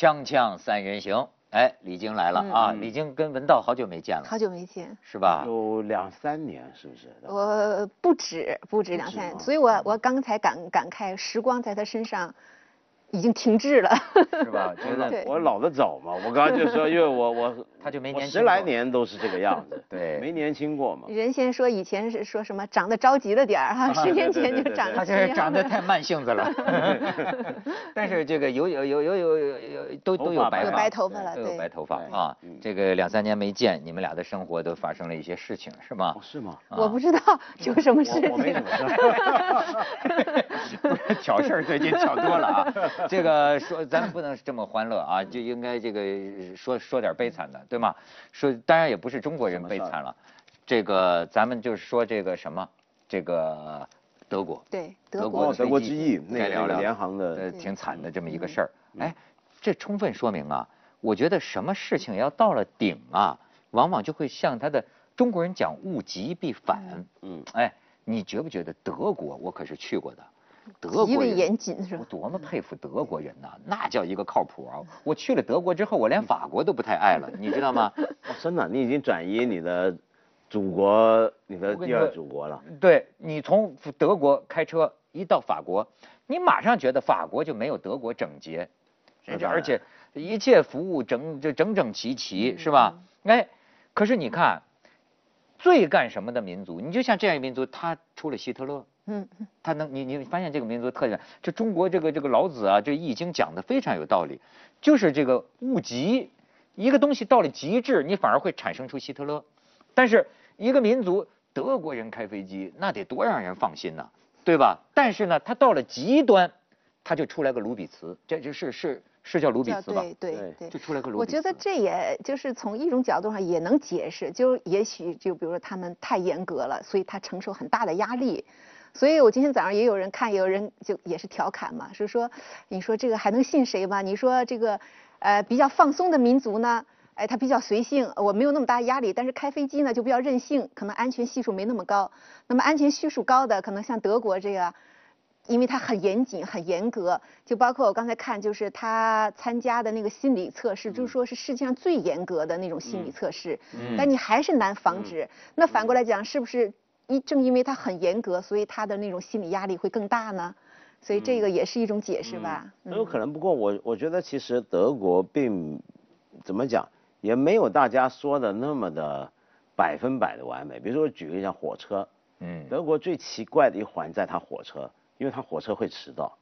锵锵三人行，哎，李菁来了啊！李菁跟文道好久没见了，好久没见，是吧？有两三年，是不是？我不止，不止两三年，所以我我刚才感感慨，时光在他身上。已经停滞了，是吧？觉得我老得早嘛。我刚刚就说，因为我我 他就没年十来年都是这个样子，对，没年轻过嘛。人先说以前是说什么长得着急了点儿哈，十年前就长得他就是长得太慢性子了。但是这个有有有有有有都都有白白头发了，都有白头发啊。这个两三年没见，你们俩的生活都发生了一些事情，是吗？是吗？我不知道有什么事情。我没什么事。挑事儿最近挑多了啊。这个说咱不能这么欢乐啊，就应该这个说说点悲惨的，对吗？说当然也不是中国人悲惨了，这个咱们就是说这个什么，这个德国，对德国德国之翼那个联航的挺惨的这么一个事儿。哎，这充分说明啊，我觉得什么事情要到了顶啊，往往就会像他的中国人讲物极必反。嗯，哎，你觉不觉得德国？我可是去过的。德极为严谨是吧？我多么佩服德国人呐，那叫一个靠谱啊！我去了德国之后，我连法国都不太爱了，你知道吗？真的，你已经转移你的祖国，你的第二祖国了。对你从德国开车一到法国，你马上觉得法国就没有德国整洁，而且一切服务整就整整齐齐，是吧？哎，可是你看，最干什么的民族？你就像这样一个民族，他出了希特勒。嗯，他能你你发现这个民族特点，这中国这个这个老子啊，这易经讲的非常有道理，就是这个物极，一个东西到了极致，你反而会产生出希特勒，但是一个民族，德国人开飞机那得多让人放心呐，对吧？但是呢，他到了极端，他就出来个卢比茨，这就是是是叫卢比茨吧？对对对，就出来个卢比茨。我觉得这也就是从一种角度上也能解释，就也许就比如说他们太严格了，所以他承受很大的压力。所以我今天早上也有人看，也有人就也是调侃嘛，是说，你说这个还能信谁吗？你说这个，呃，比较放松的民族呢，哎，他比较随性，我没有那么大压力。但是开飞机呢就比较任性，可能安全系数没那么高。那么安全系数高的，可能像德国这个，因为它很严谨、很严格，就包括我刚才看，就是他参加的那个心理测试，就是说是世界上最严格的那种心理测试。嗯。但你还是难防止。那反过来讲，是不是？一正因为他很严格，所以他的那种心理压力会更大呢，所以这个也是一种解释吧。有可能，不过我我觉得其实德国并怎么讲，也没有大家说的那么的百分百的完美。比如说举个像火车，嗯，德国最奇怪的一环在它火车，因为它火车会迟到，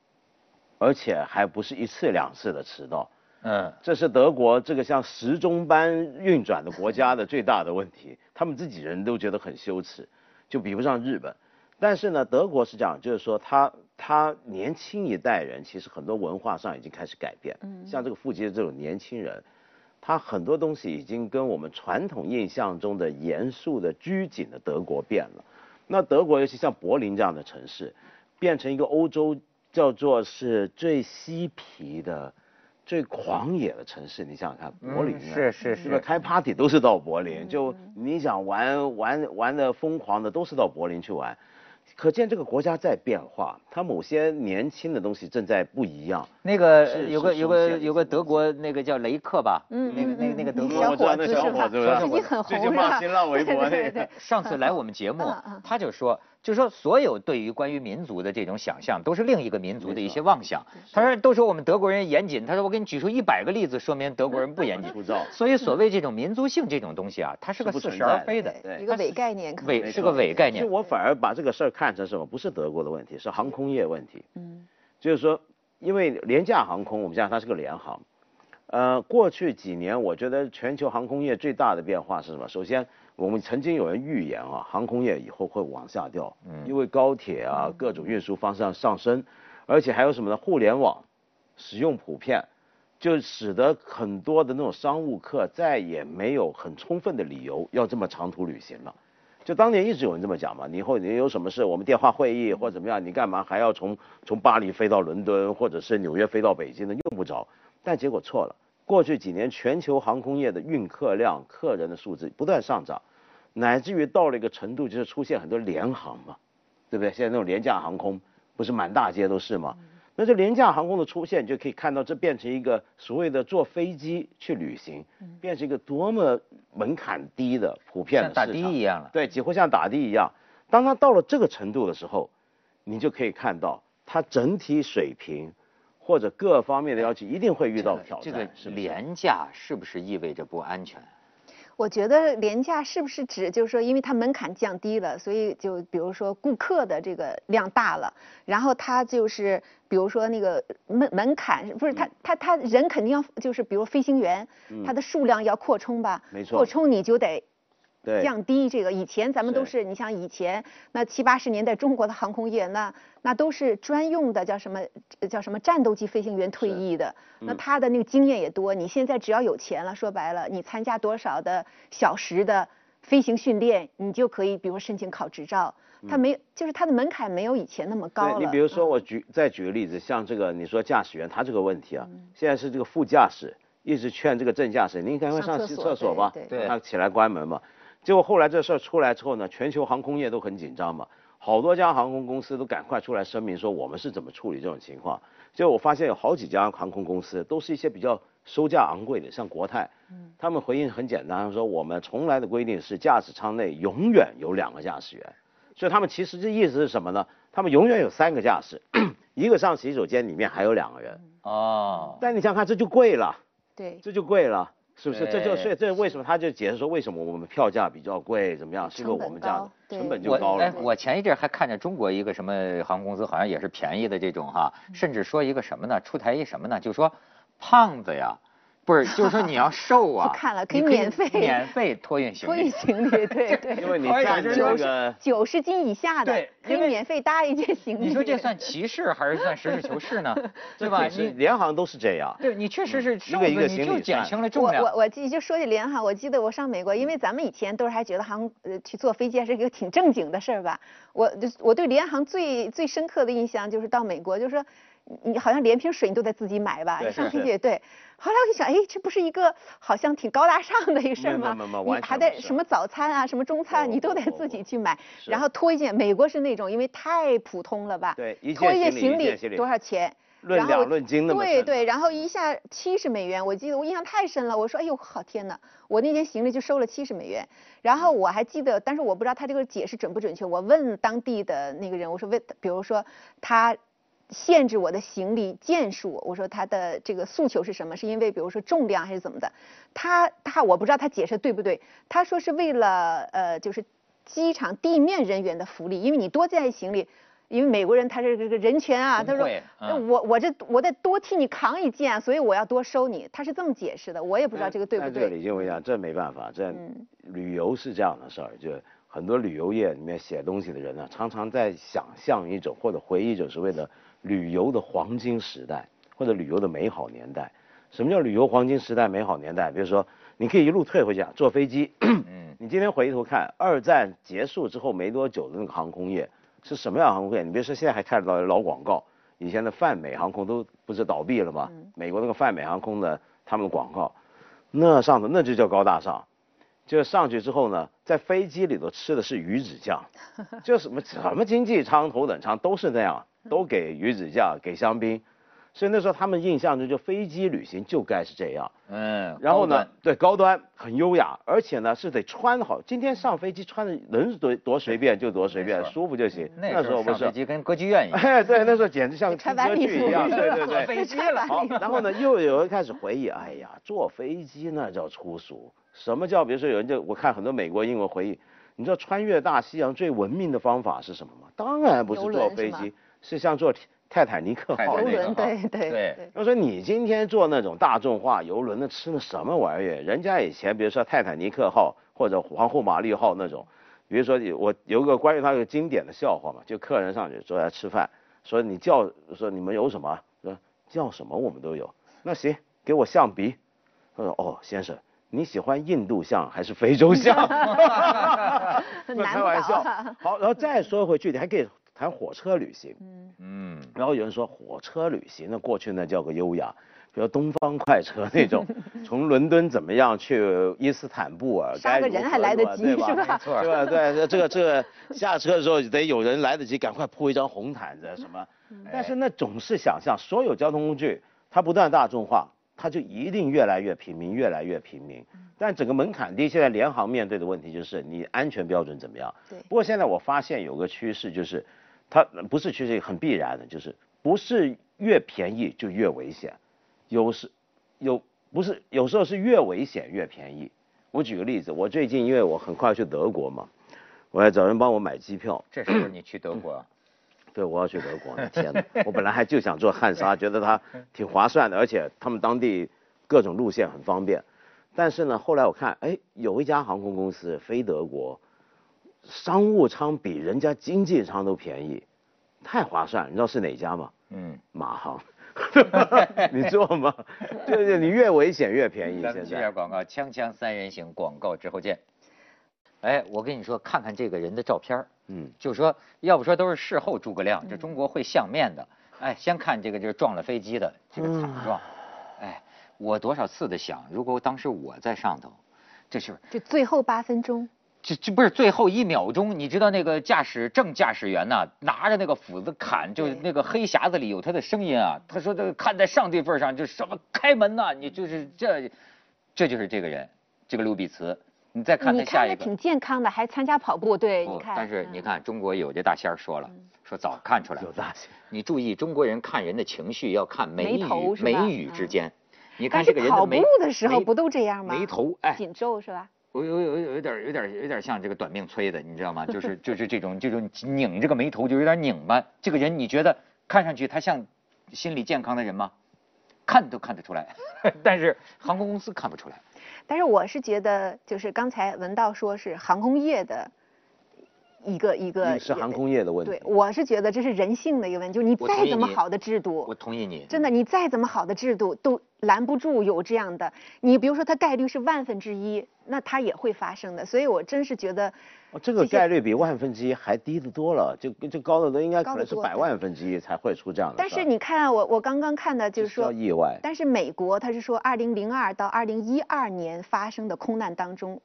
而且还不是一次两次的迟到，嗯，这是德国这个像时钟般运转的国家的最大的问题，他们自己人都觉得很羞耻。就比不上日本，但是呢，德国是这样，就是说他他年轻一代人其实很多文化上已经开始改变，嗯，像这个富集的这种年轻人，他很多东西已经跟我们传统印象中的严肃的拘谨的德国变了。那德国尤其像柏林这样的城市，变成一个欧洲叫做是最嬉皮的。最狂野的城市，你想想看，柏林是是是，开 party 都是到柏林，就你想玩玩玩的疯狂的都是到柏林去玩，可见这个国家在变化，它某些年轻的东西正在不一样。那个有个有个有个德国那个叫雷克吧，嗯，那个那个那个德国我知道那小伙子，自己很红，最近骂新浪微博那个，上次来我们节目，他就说。就说所有对于关于民族的这种想象，都是另一个民族的一些妄想。他说都说我们德国人严谨，他说我给你举出一百个例子，说明德国人不严谨。所以所谓这种民族性这种东西啊，它是个似是而非的，一个伪概念。伪是个伪概念。其实我反而把这个事儿看成什么？不是德国的问题，是航空业问题。嗯，就是说，因为廉价航空，我们讲它是个联航。呃，过去几年，我觉得全球航空业最大的变化是什么？首先，我们曾经有人预言啊，航空业以后会往下掉，嗯，因为高铁啊各种运输方向上升，而且还有什么呢？互联网使用普遍，就使得很多的那种商务客再也没有很充分的理由要这么长途旅行了。就当年一直有人这么讲嘛，你以后你有什么事，我们电话会议或怎么样，你干嘛还要从从巴黎飞到伦敦，或者是纽约飞到北京呢？用不着。但结果错了，过去几年全球航空业的运客量、客人的数字不断上涨，乃至于到了一个程度，就是出现很多联航嘛，对不对？现在那种廉价航空不是满大街都是吗？那这廉价航空的出现，就可以看到这变成一个所谓的坐飞机去旅行，变成一个多么门槛低的普遍的像打的一样了。对，几乎像打的一样。当它到了这个程度的时候，你就可以看到它整体水平或者各方面的要求一定会遇到挑战。这个廉价是不是意味着不安全？我觉得廉价是不是指就是说，因为它门槛降低了，所以就比如说顾客的这个量大了，然后它就是比如说那个门门槛不是它它它人肯定要就是比如飞行员，它的数量要扩充吧，没错，扩充你就得。对，降低这个，以前咱们都是，你像以前那七八十年代中国的航空业，那那都是专用的，叫什么叫什么战斗机飞行员退役的，那他的那个经验也多。你现在只要有钱了，说白了，你参加多少的小时的飞行训练，你就可以，比如申请考执照。他没，就是他的门槛没有以前那么高了。你比如说，我举再举个例子，像这个你说驾驶员他这个问题啊，现在是这个副驾驶一直劝这个正驾驶，您赶快上洗厕所吧，对他起来关门嘛。结果后来这事儿出来之后呢，全球航空业都很紧张嘛，好多家航空公司都赶快出来声明说我们是怎么处理这种情况。结果我发现有好几家航空公司都是一些比较收价昂贵的，像国泰，他们回应很简单，说我们从来的规定是驾驶舱内永远有两个驾驶员，所以他们其实这意思是什么呢？他们永远有三个驾驶，一个上洗手间里面还有两个人。哦。但你想看这就贵了。对。这就贵了。是不是？这就所以这为什么他就解释说为什么我们票价比较贵？怎么样？是因为我们这样成本就高了。我前一阵还看见中国一个什么航空公司，好像也是便宜的这种哈，甚至说一个什么呢？出台一什么呢？就说胖子呀。不是，就是说你要瘦啊，看了可以免费免费托运行李，托运行李，对对。因为你占这个九十斤以下的，可以免费搭一件行李。你说这算歧视还是算实事求是呢？对吧？你联航都是这样。对，你确实是瘦子，你就减轻了重量。我我我记就说起联航，我记得我上美国，因为咱们以前都是还觉得航呃去坐飞机还是一个挺正经的事儿吧。我我对联航最最深刻的印象就是到美国，就是说。你好像连瓶水你都得自己买吧？上飞机对。后来我就想，哎，这不是一个好像挺高大上的一个事儿吗？你还得什么早餐啊，什么中餐，你都得自己去买。然后拖一件，美国是那种，因为太普通了吧？对，拖一件行李多少钱？论两论斤的对对，然后一下七十美元，我记得我印象太深了。我说，哎呦，好天哪！我那件行李就收了七十美元。然后我还记得，但是我不知道他这个解释准不准确。我问当地的那个人，我说问，比如说他。限制我的行李件数，我说他的这个诉求是什么？是因为比如说重量还是怎么的？他他我不知道他解释对不对？他说是为了呃就是机场地面人员的福利，因为你多带行李，因为美国人他是这个人权啊，他说我我这我得多替你扛一件，所以我要多收你，他是这么解释的，我也不知道这个对不对。这李经纬讲，这没办法，这旅游是这样的事儿，就很多旅游业里面写东西的人呢，常常在想象一种或者回忆一种所谓的。旅游的黄金时代，或者旅游的美好年代，什么叫旅游黄金时代、美好年代？比如说，你可以一路退回去，坐飞机。嗯。你今天回头看，二战结束之后没多久的那个航空业是什么样航空业？你别说现在还看得到老广告，以前的泛美航空都不是倒闭了吗？美国那个泛美航空的他们的广告，那上头那就叫高大上，就上去之后呢，在飞机里头吃的是鱼子酱，就什么什么经济舱、头等舱都是那样。都给鱼子酱，给香槟，所以那时候他们印象中就飞机旅行就该是这样。嗯，然后呢，对，高端很优雅，而且呢是得穿好。今天上飞机穿的能多多随便就多随便，舒服就行。那时候不是飞机跟歌剧院一样。哎，对，那时候简直像歌剧一样。对对对，飞机了。好，然后呢，又有人开始回忆，哎呀，坐飞机那叫粗俗。什么叫？比如说有人就我看很多美国英文回忆，你知道穿越大西洋最文明的方法是什么吗？当然不是坐飞机。是像坐泰坦尼克号那个，对对对。要说你今天坐那种大众化游轮，那吃的什么玩意儿？人家以前比如说泰坦尼克号或者皇后玛丽号那种，比如说我有个关于他一个经典的笑话嘛，就客人上去坐下吃饭，说你叫说你们有什么？说叫什么我们都有。那行，给我象鼻。他说哦，先生，你喜欢印度象还是非洲象？开玩笑。好，然后再说回去，你还可以。谈火车旅行，嗯嗯，然后有人说火车旅行，那过去那叫个优雅，比如东方快车那种，从伦敦怎么样去伊斯坦布尔，杀个人还来得及是吧？没错，对吧？对，这个这个下车的时候得有人来得及，赶快铺一张红毯子，什么但是那总是想象所有交通工具它不断大众化，它就一定越来越平民，越来越平民。但整个门槛低，现在联航面对的问题就是你安全标准怎么样？对。不过现在我发现有个趋势就是，它不是趋势，很必然的，就是不是越便宜就越危险，有时有不是有时候是越危险越便宜。我举个例子，我最近因为我很快去德国嘛，我要找人帮我买机票。这时候你去德国？对，我要去德国。天哪，我本来还就想坐汉莎，觉得它挺划算的，而且他们当地各种路线很方便。但是呢，后来我看，哎，有一家航空公司飞德国，商务舱比人家经济舱都便宜，太划算。你知道是哪家吗？嗯，马航。你坐吗？对对，你越危险越便宜。咱们接下广告，锵锵三人行广告之后见。哎，我跟你说，看看这个人的照片嗯，就说要不说都是事后诸葛亮，这中国会相面的。哎，先看这个就是撞了飞机的这个惨状。哎，我多少次的想，如果当时我在上头，这是就最后八分钟。这这不是最后一秒钟，你知道那个驾驶正驾驶员呐，拿着那个斧子砍，就是那个黑匣子里有他的声音啊。他说这个看在上帝份上，就什么开门呐，你就是这，这就是这个人，这个卢比茨。你再看他下一个。挺健康的，还参加跑步，对，你看。但是你看，中国有这大仙儿说了，说早看出来。有大仙。你注意，中国人看人的情绪要看眉宇眉宇之间。你看这个人的眉。跑步的时候不都这样吗？眉头哎。紧皱是吧？我有有有有点有点有点像这个短命催的，你知道吗？就是就是这种这种拧这个眉头就有点拧巴。这个人你觉得看上去他像心理健康的人吗？看都看得出来，但是航空公司看不出来。但是我是觉得，就是刚才文道说是航空业的。一个一个是航空业的问题。对，我是觉得这是人性的一个问题，就是你再怎么好的制度，我同意你。真的，你再怎么好的制度都拦不住有这样的。你比如说，它概率是万分之一，那它也会发生的。所以我真是觉得，这个概率比万分之一还低得多了，就就高的都应该可能是百万分之一才会出这样的。但是你看，我我刚刚看的就是说意外。但是美国它是说，二零零二到二零一二年发生的空难当中，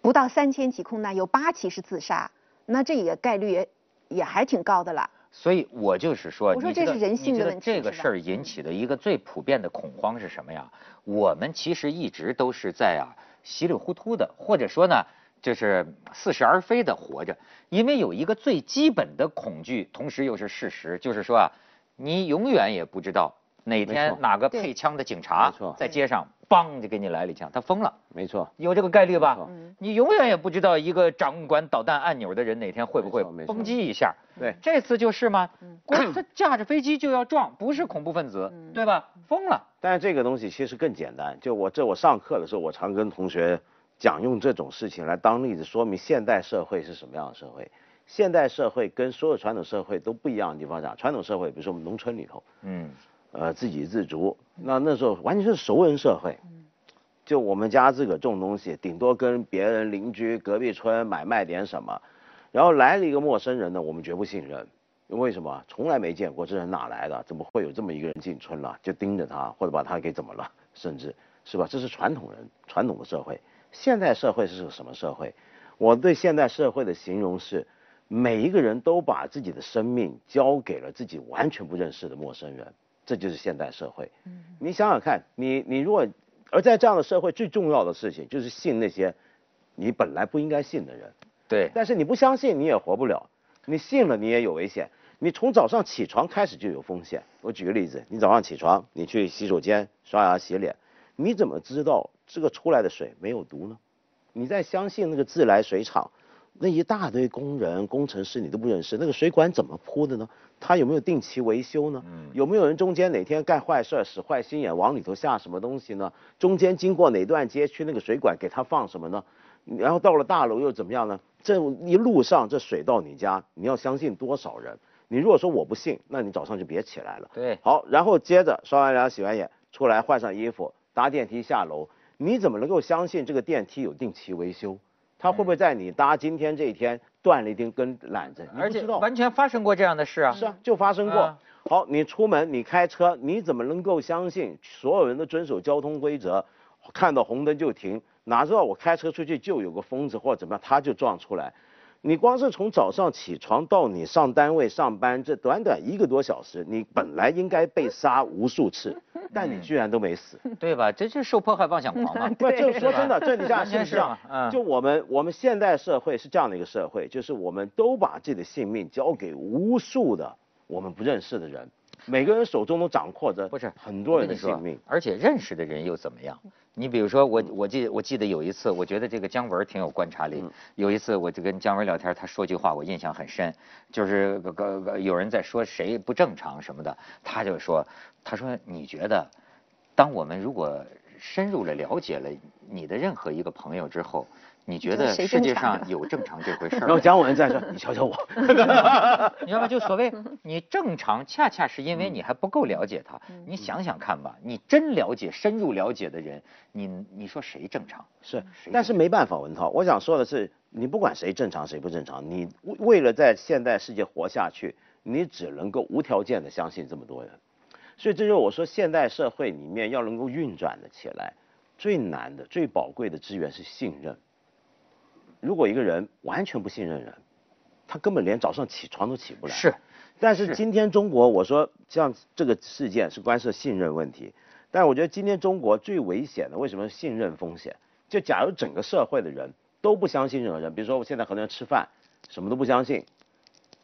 不到三千起空难，有八起是自杀。那这也概率也也还挺高的了，所以我就是说，我说这是人性的问题。这个事儿引起的一个最普遍的恐慌是什么呀？我们其实一直都是在啊稀里糊涂的，或者说呢，就是似是而非的活着，因为有一个最基本的恐惧，同时又是事实，就是说啊，你永远也不知道。哪天哪个配枪的警察在街上，梆就给你来了一枪，他疯了。没错，有这个概率吧？你永远也不知道一个掌管导弹按钮的人哪天会不会崩击一下。对，这次就是吗？他驾着飞机就要撞，不是恐怖分子，对吧？疯了。但是这个东西其实更简单，就我这我上课的时候，我常跟同学讲，用这种事情来当例子，说明现代社会是什么样的社会。现代社会跟所有传统社会都不一样的地方讲，传统社会，比如说我们农村里头，嗯。呃，自给自足，那那时候完全是熟人社会，就我们家自个种东西，顶多跟别人邻居隔壁村买卖点什么，然后来了一个陌生人呢，我们绝不信任，为什么？从来没见过这人哪来的？怎么会有这么一个人进村了？就盯着他，或者把他给怎么了？甚至是吧？这是传统人传统的社会。现代社会是个什么社会？我对现代社会的形容是，每一个人都把自己的生命交给了自己完全不认识的陌生人。这就是现代社会。嗯，你想想看，你你如果，而在这样的社会，最重要的事情就是信那些你本来不应该信的人。对。但是你不相信，你也活不了；你信了，你也有危险。你从早上起床开始就有风险。我举个例子，你早上起床，你去洗手间刷牙洗脸，你怎么知道这个出来的水没有毒呢？你在相信那个自来水厂？那一大堆工人、工程师你都不认识，那个水管怎么铺的呢？他有没有定期维修呢？有没有人中间哪天干坏事使坏心眼往里头下什么东西呢？中间经过哪段街区那个水管给他放什么呢？然后到了大楼又怎么样呢？这一路上这水到你家，你要相信多少人？你如果说我不信，那你早上就别起来了。对，好，然后接着刷完牙、洗完眼出来换上衣服搭电梯下楼，你怎么能够相信这个电梯有定期维修？他会不会在你搭今天这一天断了一根根缆子？而且完全发生过这样的事啊！是啊，就发生过。好，你出门你开车，你怎么能够相信所有人都遵守交通规则，看到红灯就停？哪知道我开车出去就有个疯子或者怎么样，他就撞出来。你光是从早上起床到你上单位上班，这短短一个多小时，你本来应该被杀无数次，但你居然都没死，对吧？这就是受迫害妄想狂嘛？不，就说真的，这你想是是吗？嗯，就我们我们现代社会是这样的一个社会，就是我们都把自己的性命交给无数的我们不认识的人。每个人手中都掌握着不是很多人的性命，而且认识的人又怎么样？你比如说我，我记我记得有一次，我觉得这个姜文挺有观察力。有一次我就跟姜文聊天，他说句话我印象很深，就是个个有人在说谁不正常什么的，他就说，他说你觉得，当我们如果深入了了解了你的任何一个朋友之后。你觉得世界上有正常这回事儿？然后姜文在说，你瞧瞧我，你知道吗？就所谓 你正常，恰恰是因为你还不够了解他。你想想看吧，你真了解、深入了解的人，你你说谁正常？是，但是没办法，文涛，我想说的是，你不管谁正常谁不正常，你为了在现代世界活下去，你只能够无条件的相信这么多人。所以这就是我说，现代社会里面要能够运转的起来，最难的、最宝贵的资源是信任。如果一个人完全不信任人，他根本连早上起床都起不来。是，但是今天中国，我说像这个事件是关涉信任问题，但我觉得今天中国最危险的，为什么信任风险？就假如整个社会的人都不相信任何人，比如说我现在很多人吃饭什么都不相信，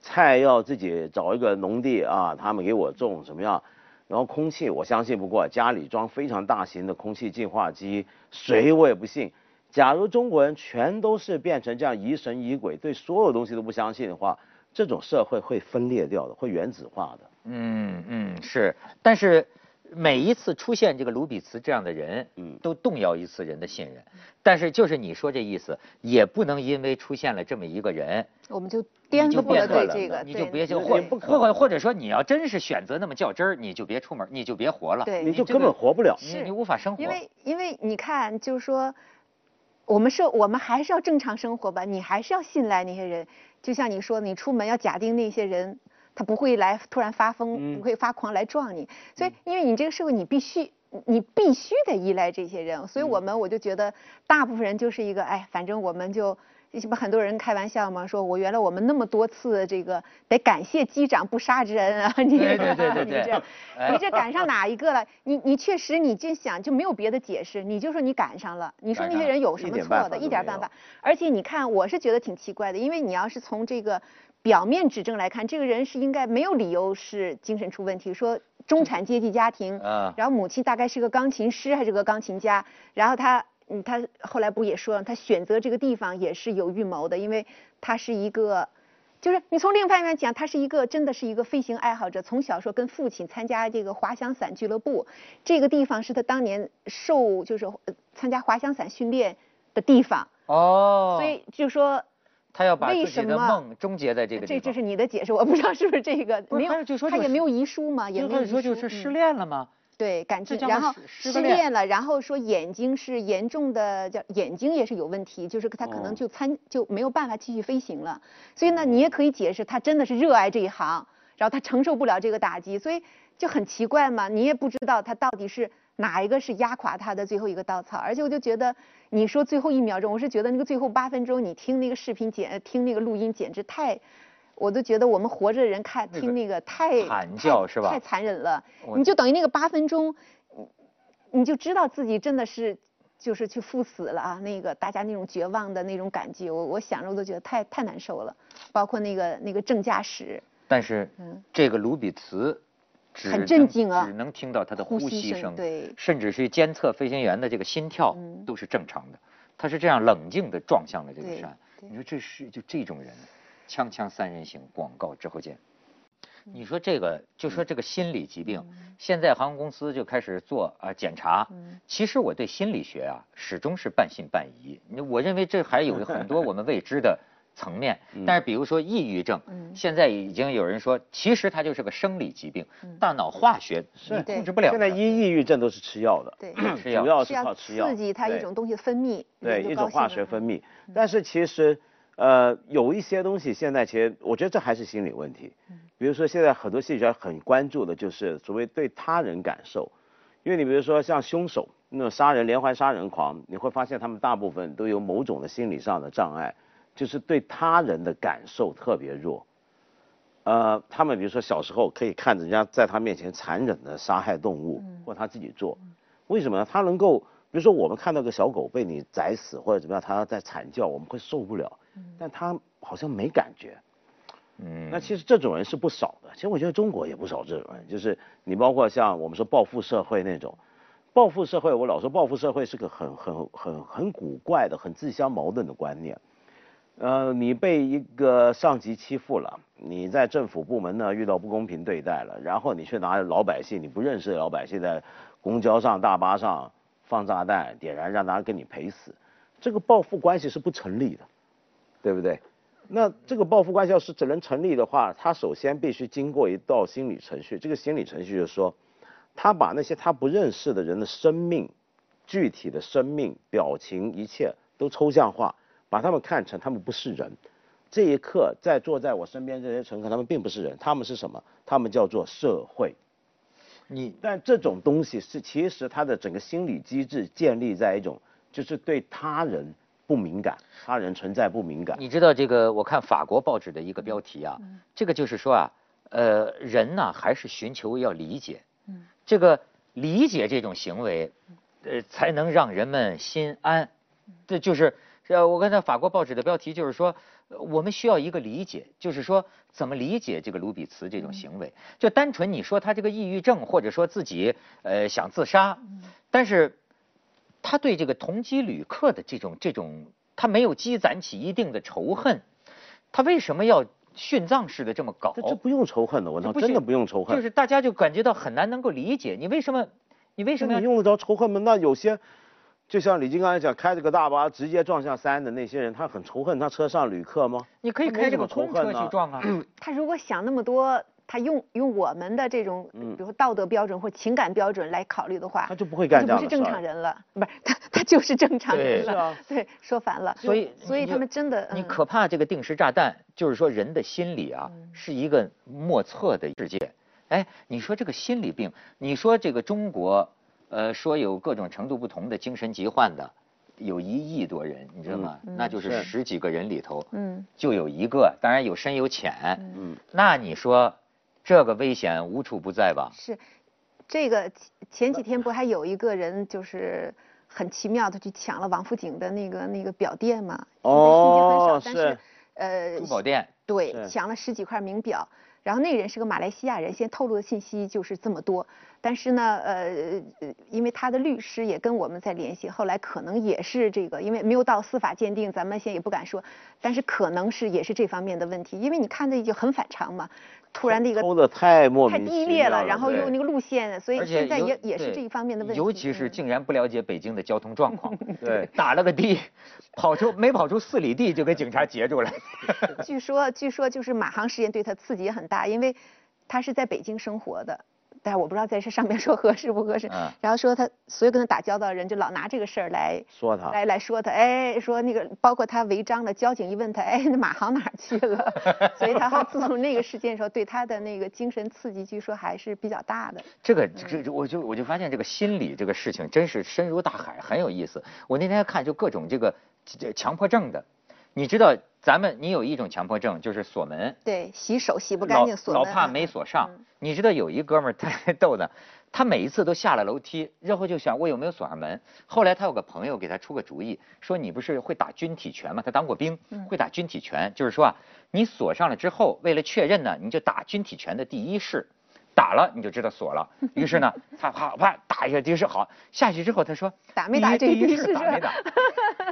菜要自己找一个农地啊，他们给我种什么样，然后空气我相信不过，家里装非常大型的空气净化机，水我也不信。假如中国人全都是变成这样疑神疑鬼，对所有东西都不相信的话，这种社会会分裂掉的，会原子化的。嗯嗯是，但是每一次出现这个卢比茨这样的人，嗯，都动摇一次人的信任。但是就是你说这意思，也不能因为出现了这么一个人，我们就颠覆了对这个，你就别就或或或者说你要真是选择那么较真儿，你就别出门，你就别活了，对，你就根本活不了，你你无法生活。因为因为你看，就是说。我们是，我们还是要正常生活吧。你还是要信赖那些人，就像你说，你出门要假定那些人，他不会来突然发疯，不会发狂来撞你。所以，因为你这个社会，你必须，你必须得依赖这些人。所以我们，我就觉得，大部分人就是一个，哎，反正我们就。不不，很多人开玩笑嘛，说我原来我们那么多次这个得感谢机长不杀之恩啊，你对对对对你这你这赶上 哪一个了？你你确实你就想就没有别的解释，你就说你赶上了，你说那些人有什么错的？一点办法。而且你看，我是觉得挺奇怪的，因为你要是从这个表面指证来看，这个人是应该没有理由是精神出问题，说中产阶级家庭，然后母亲大概是个钢琴师还是个钢琴家，然后他。嗯，他后来不也说了，他选择这个地方也是有预谋的，因为他是一个，就是你从另一方面讲，他是一个真的是一个飞行爱好者，从小说跟父亲参加这个滑翔伞俱乐部，这个地方是他当年受就是参加滑翔伞训练的地方。哦。所以就说，他要把自己的梦终结在这个地方。这这是你的解释，我不知道是不是这个。没有，就说他也没有遗书嘛，也没有遗书。说就是失恋了吗？对，感知，然后失恋了，然后说眼睛是严重的，叫眼睛也是有问题，就是他可能就参就没有办法继续飞行了。所以呢，你也可以解释他真的是热爱这一行，然后他承受不了这个打击，所以就很奇怪嘛。你也不知道他到底是哪一个是压垮他的最后一个稻草。而且我就觉得，你说最后一秒钟，我是觉得那个最后八分钟，你听那个视频简，听那个录音简直太。我都觉得我们活着的人看听那个太惨叫是吧？太残忍了，你就等于那个八分钟，你你就知道自己真的是就是去赴死了啊！那个大家那种绝望的那种感觉，我我想着我都觉得太太难受了。包括那个那个正驾驶，但是这个卢比茨很镇静啊，只能听到他的呼吸声，对，甚至是监测飞行员的这个心跳都是正常的。他是这样冷静的撞向了这个山。你说这是就这种人。锵锵三人行，广告之后见。你说这个，就说这个心理疾病，现在航空公司就开始做啊检查。其实我对心理学啊，始终是半信半疑。我认为这还有很多 我们未知的层面。但是比如说抑郁症，现在已经有人说，其实它就是个生理疾病，大脑化学你控制不了。现在一抑郁症都是吃药的，对，主要是靠吃药刺激它一种东西分泌，对，一种化学分泌。但是其实。呃，有一些东西现在其实，我觉得这还是心理问题。比如说现在很多心理学很关注的就是所谓对他人感受，因为你比如说像凶手那种杀人连环杀人狂，你会发现他们大部分都有某种的心理上的障碍，就是对他人的感受特别弱。呃，他们比如说小时候可以看着人家在他面前残忍的杀害动物，或他自己做，为什么呢？他能够，比如说我们看到个小狗被你宰死或者怎么样，它在惨叫，我们会受不了，但他好像没感觉。嗯，那其实这种人是不少的。其实我觉得中国也不少这种人，就是你包括像我们说报复社会那种，报复社会，我老说报复社会是个很很很很古怪的、很自相矛盾的观念。呃，你被一个上级欺负了，你在政府部门呢遇到不公平对待了，然后你去拿老百姓你不认识的老百姓在公交上、大巴上放炸弹点燃，让大家跟你赔死，这个报复关系是不成立的，对不对？那这个报复关系要是只能成立的话，他首先必须经过一道心理程序，这个心理程序就是说，他把那些他不认识的人的生命、具体的生命、表情一切都抽象化。把他们看成他们不是人，这一刻在坐在我身边这些乘客，他们并不是人，他们是什么？他们叫做社会。你但这种东西是其实他的整个心理机制建立在一种就是对他人不敏感，他人存在不敏感。你知道这个？我看法国报纸的一个标题啊，这个就是说啊，呃，人呢还是寻求要理解，嗯这个理解这种行为，呃，才能让人们心安。这就是。呃，我刚才法国报纸的标题就是说，我们需要一个理解，就是说怎么理解这个卢比茨这种行为？就单纯你说他这个抑郁症，或者说自己呃想自杀，但是他对这个同机旅客的这种这种，他没有积攒起一定的仇恨，他为什么要殉葬式的这么搞？这不用仇恨的，我操，真的不用仇恨。就是大家就感觉到很难能够理解，你为什么？你为什么？用得着仇恨吗？那有些。就像李金刚才讲，开着个大巴直接撞向山的那些人，他很仇恨他车上旅客吗？你可以开这个空车去撞啊。他如果想那么多，他用用我们的这种，比如说道德标准或情感标准来考虑的话，他就不会干这样不是正常人了，不是他他就是正常人了。对，说反了。所以所以他们真的，你可怕这个定时炸弹，就是说人的心理啊，是一个莫测的世界。哎，你说这个心理病，你说这个中国。呃，说有各种程度不同的精神疾患的，有一亿多人，你知道吗？那就是十几个人里头，嗯，就有一个，当然有深有浅，嗯，那你说这个危险无处不在吧？是，这个前几天不还有一个人就是很奇妙的去抢了王府井的那个那个表店嘛？哦，是，呃，珠宝店，对，抢了十几块名表。然后那人是个马来西亚人，现在透露的信息就是这么多。但是呢，呃，因为他的律师也跟我们在联系，后来可能也是这个，因为没有到司法鉴定，咱们现在也不敢说。但是可能是也是这方面的问题，因为你看的就很反常嘛。突然的一个偷的太莫名太低劣了，然后又那个路线，所以现在也也是这一方面的问题。尤其是竟然不了解北京的交通状况，对，打了个的，跑出没跑出四里地就给警察截住了。据说据说就是马航事件对他刺激也很大，因为他是在北京生活的。但是我不知道在这上面说合适不合适。嗯。然后说他所有跟他打交道的人就老拿这个事儿来说他，来来说他，哎，说那个包括他违章了，交警一问他，哎，那马航哪儿去了？所以他自从那个事件的时候，对他的那个精神刺激，据说还是比较大的。这个这我就我就发现这个心理这个事情真是深如大海，很有意思。我那天看就各种这个这强迫症的，你知道咱们你有一种强迫症就是锁门。对，洗手洗不干净锁门。老怕没锁上。你知道有一哥们儿 太逗的，他每一次都下了楼梯，然后就想我有没有锁上门。后来他有个朋友给他出个主意，说你不是会打军体拳吗？他当过兵，会打军体拳，就是说啊，你锁上了之后，为了确认呢，你就打军体拳的第一式，打了你就知道锁了。于是呢，他啪啪打一下第一式，好下去之后他说打没打第一式打没打？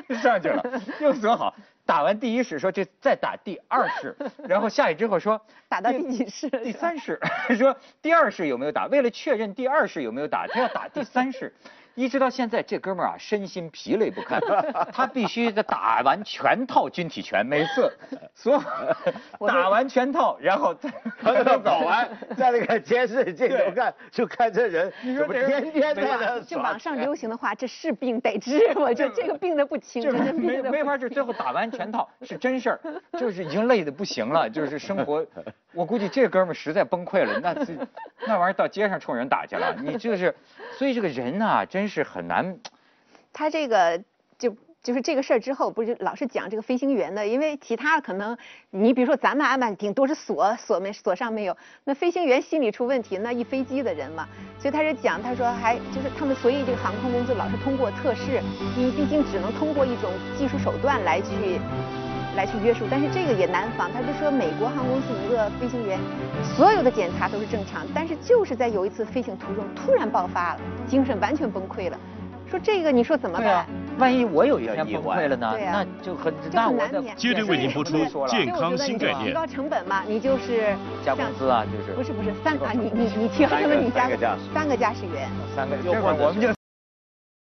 上去了又锁好。打完第一式说这再打第二式，然后下去之后说打到第几式？第三式，说第二式有没有打？为了确认第二式有没有打，他要打第三式。一直到现在，这哥们儿啊，身心疲累不堪，他必须得打完全套军体拳，每次所打完全套，然后再 搞完，在那个 监视镜头看，就看这人怎么天天在那。就网上流行的话，这是病得治，我这这个病的不轻，真的没没法治。最后打完全套是真事儿，就是已经累的不行了，就是生活，我估计这哥们儿实在崩溃了，那那玩意儿到街上冲人打去了，你这是，所以这个人呐，真。是很难，他这个就就是这个事儿之后，不是老是讲这个飞行员的，因为其他可能你比如说咱们安板顶多是锁锁没锁上没有，那飞行员心理出问题，那一飞机的人嘛，所以他是讲他说还就是他们所以这个航空公司老是通过测试，因为毕竟只能通过一种技术手段来去。来去约束，但是这个也难防。他就说，美国航空公司一个飞行员，所有的检查都是正常，但是就是在有一次飞行途中突然爆发了，精神完全崩溃了。说这个你说怎么办？万一我有一天崩溃了呢？那就很那我的接着为您播出健康新概念。提高成本嘛，你就是加工资啊，就是不是不是三啊，你你你听什么？你加三个驾驶三个驾驶员，三个这会儿我们就